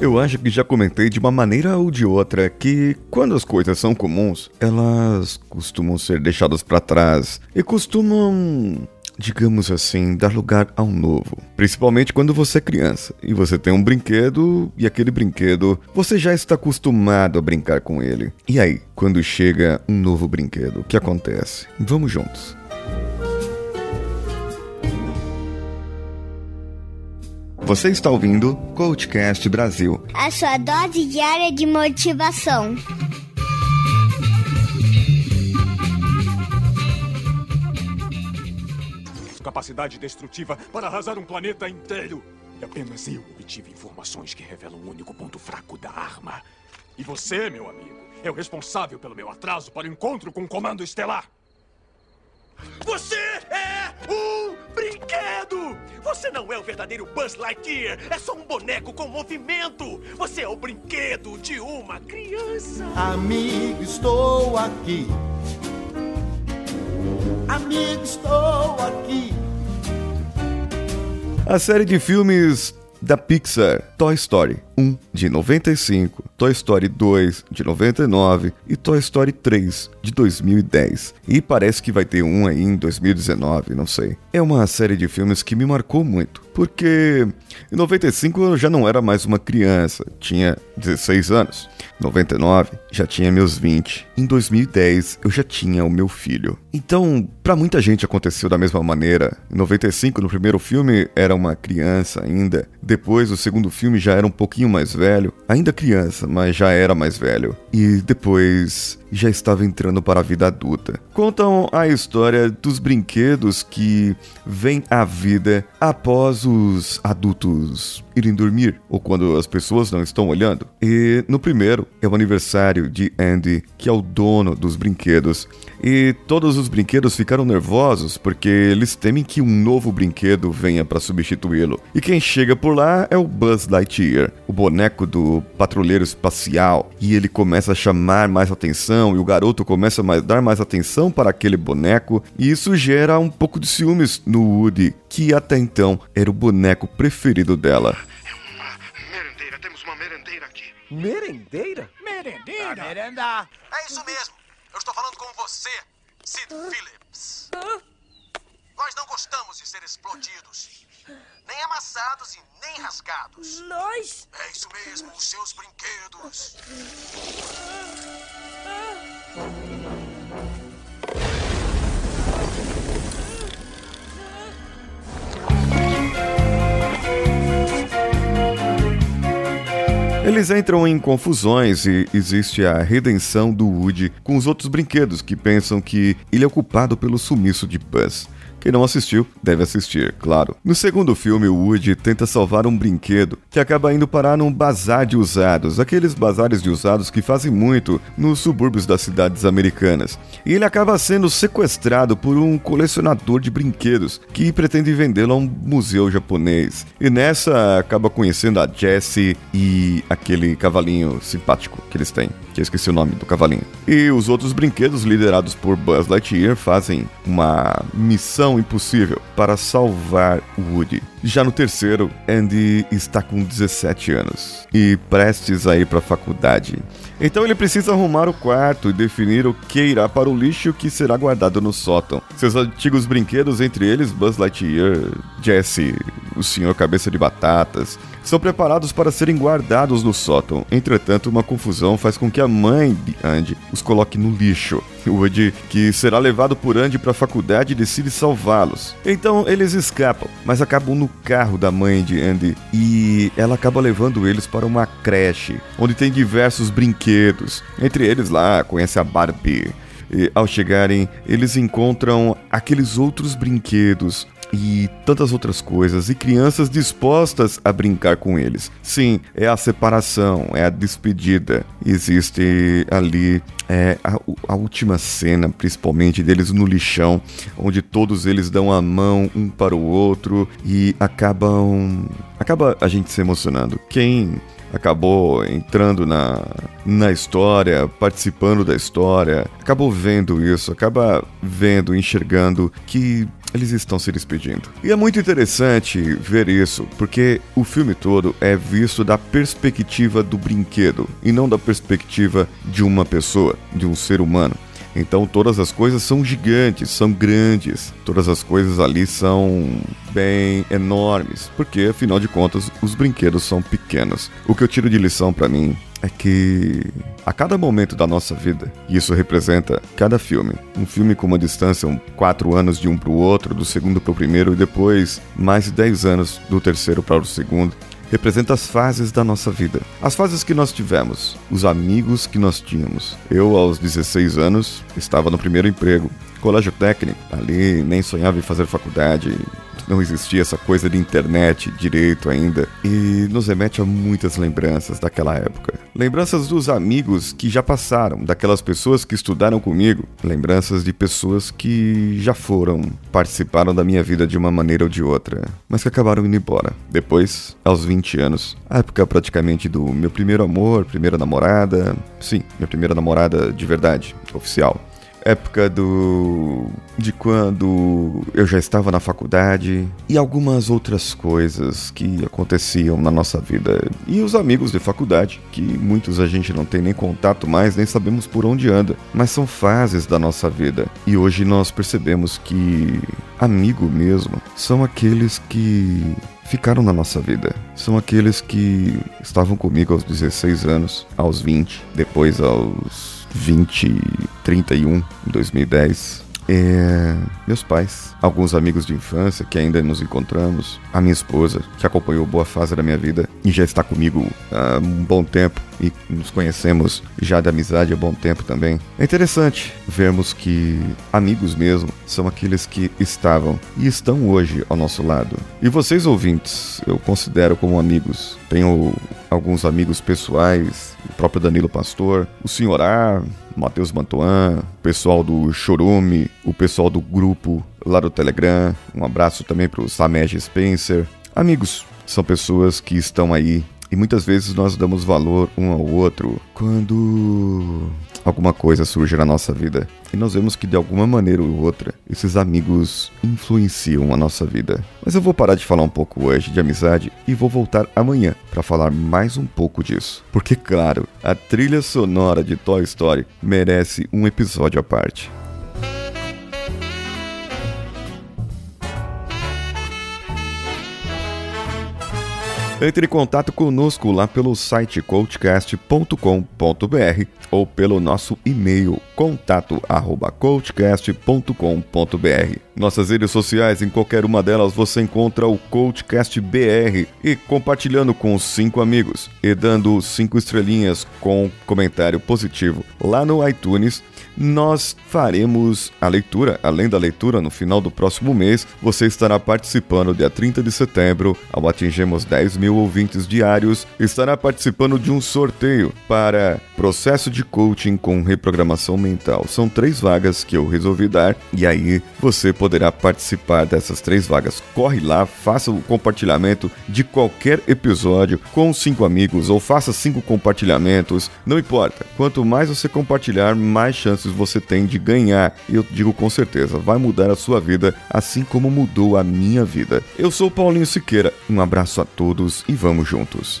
Eu acho que já comentei de uma maneira ou de outra que quando as coisas são comuns, elas costumam ser deixadas para trás e costumam digamos assim, dar lugar ao novo. Principalmente quando você é criança e você tem um brinquedo e aquele brinquedo você já está acostumado a brincar com ele. E aí, quando chega um novo brinquedo, o que acontece? Vamos juntos. Você está ouvindo Coachcast Brasil. A sua dose diária de motivação. Capacidade destrutiva para arrasar um planeta inteiro. E apenas eu obtive informações que revelam o único ponto fraco da arma. E você, meu amigo, é o responsável pelo meu atraso para o encontro com o Comando Estelar. Você é um brinquedo! Você não é o verdadeiro Buzz Lightyear, é só um boneco com movimento! Você é o brinquedo de uma criança! Amigo, estou aqui. Amigo, estou aqui. A série de filmes da Pixar, Toy Story 1 de 95, Toy Story 2 de 99 e Toy Story 3 de 2010. E parece que vai ter um aí em 2019, não sei. É uma série de filmes que me marcou muito, porque em 95 eu já não era mais uma criança, tinha 16 anos. 99 já tinha meus 20. Em 2010 eu já tinha o meu filho. Então, para muita gente aconteceu da mesma maneira. Em 95 no primeiro filme era uma criança ainda, depois o segundo filme já era um pouquinho mais velho, ainda criança, mas já era mais velho. E depois já estava entrando para a vida adulta. Contam a história dos brinquedos que vêm à vida após os adultos irem dormir ou quando as pessoas não estão olhando. E no primeiro é o aniversário de Andy, que é o dono dos brinquedos. E todos os brinquedos ficaram nervosos porque eles temem que um novo brinquedo venha para substituí-lo. E quem chega por lá é o Buzz Lightyear, o boneco do patrulheiro espacial. E ele começa a chamar mais atenção e o garoto começa a dar mais atenção para aquele boneco. E isso gera um pouco de ciúmes no Woody, que até então era o boneco preferido dela. Merendeira, temos uma merendeira aqui. Merendeira? Merendeira? Pra merendar. É isso mesmo. Eu estou falando com você, Sid Phillips. Nós não gostamos de ser explodidos. Nem amassados e nem rasgados. Nós? É isso mesmo, os seus brinquedos. Eles entram em confusões e existe a redenção do Woody com os outros brinquedos que pensam que ele é culpado pelo sumiço de Buzz. Quem não assistiu, deve assistir, claro. No segundo filme, Woody tenta salvar um brinquedo que acaba indo parar num bazar de usados, aqueles bazares de usados que fazem muito nos subúrbios das cidades americanas. E ele acaba sendo sequestrado por um colecionador de brinquedos que pretende vendê-lo a um museu japonês. E nessa acaba conhecendo a Jessie e aquele cavalinho simpático que eles têm, que eu esqueci o nome do cavalinho. E os outros brinquedos liderados por Buzz Lightyear fazem uma missão impossível para salvar Woody. Já no terceiro, Andy está com 17 anos e prestes a ir para a faculdade. Então ele precisa arrumar o quarto e definir o que irá para o lixo que será guardado no sótão. Seus antigos brinquedos, entre eles Buzz Lightyear, Jesse, o Senhor Cabeça de Batatas, são preparados para serem guardados no sótão. Entretanto, uma confusão faz com que a mãe de Andy os coloque no lixo. Woody, que será levado por Andy para a faculdade, decide salvá-los. Então eles escapam, mas acabam no carro da mãe de Andy e ela acaba levando eles para uma creche, onde tem diversos brinquedos. Entre eles lá, conhece a Barbie. E ao chegarem, eles encontram aqueles outros brinquedos e tantas outras coisas, e crianças dispostas a brincar com eles. Sim, é a separação, é a despedida. Existe ali é, a, a, última cena, principalmente deles no lixão, onde todos eles dão a mão um para o outro e acabam. acaba a gente se emocionando. Quem acabou entrando na, na história, participando da história, acabou vendo isso, acaba vendo, enxergando que eles estão se despedindo. E é muito interessante ver isso, porque o filme todo é visto da perspectiva do brinquedo e não da perspectiva de uma pessoa, de um ser humano. Então todas as coisas são gigantes, são grandes. Todas as coisas ali são bem enormes, porque afinal de contas os brinquedos são pequenos. O que eu tiro de lição para mim é que a cada momento da nossa vida, e isso representa cada filme, um filme com uma distância, um, quatro anos de um para o outro, do segundo para o primeiro, e depois mais de dez anos do terceiro para o segundo, representa as fases da nossa vida. As fases que nós tivemos, os amigos que nós tínhamos. Eu, aos 16 anos, estava no primeiro emprego, colégio técnico, ali nem sonhava em fazer faculdade, não existia essa coisa de internet direito ainda, e nos remete a muitas lembranças daquela época. Lembranças dos amigos que já passaram, daquelas pessoas que estudaram comigo, lembranças de pessoas que já foram, participaram da minha vida de uma maneira ou de outra, mas que acabaram indo embora. Depois, aos 20 anos, a época praticamente do meu primeiro amor, primeira namorada, sim, minha primeira namorada de verdade, oficial época do de quando eu já estava na faculdade e algumas outras coisas que aconteciam na nossa vida e os amigos de faculdade que muitos a gente não tem nem contato mais nem sabemos por onde anda mas são fases da nossa vida e hoje nós percebemos que amigo mesmo são aqueles que ficaram na nossa vida. São aqueles que estavam comigo aos 16 anos, aos 20, depois aos 20, 31, 2010. É, meus pais, alguns amigos de infância que ainda nos encontramos, a minha esposa, que acompanhou boa fase da minha vida e já está comigo há um bom tempo e nos conhecemos já de amizade há bom tempo também. É interessante vermos que amigos mesmo são aqueles que estavam e estão hoje ao nosso lado. E vocês ouvintes, eu considero como amigos. Tenho alguns amigos pessoais, o próprio Danilo Pastor, o Senhor A, Matheus Mantuan, o pessoal do Chorume, o pessoal do grupo lá do Telegram. Um abraço também para o Samed Spencer. Amigos, são pessoas que estão aí e muitas vezes nós damos valor um ao outro quando alguma coisa surge na nossa vida. E nós vemos que de alguma maneira ou outra, esses amigos influenciam a nossa vida. Mas eu vou parar de falar um pouco hoje de amizade e vou voltar amanhã para falar mais um pouco disso. Porque, claro, a trilha sonora de Toy Story merece um episódio à parte. Entre em contato conosco lá pelo site coachcast.com.br ou pelo nosso e-mail contato@coachcast.com.br. Nossas redes sociais, em qualquer uma delas você encontra o Coachcast BR e compartilhando com cinco amigos e dando cinco estrelinhas com comentário positivo lá no iTunes nós faremos a leitura. Além da leitura, no final do próximo mês, você estará participando, dia 30 de setembro, ao atingirmos 10 mil ouvintes diários, estará participando de um sorteio para processo de coaching com reprogramação mental. São três vagas que eu resolvi dar e aí você poderá participar dessas três vagas. Corre lá, faça o compartilhamento de qualquer episódio com cinco amigos ou faça cinco compartilhamentos, não importa. Quanto mais você compartilhar, mais chances você tem de ganhar. E eu digo com certeza, vai mudar a sua vida assim como mudou a minha vida. Eu sou Paulinho Siqueira, um abraço a todos e vamos juntos.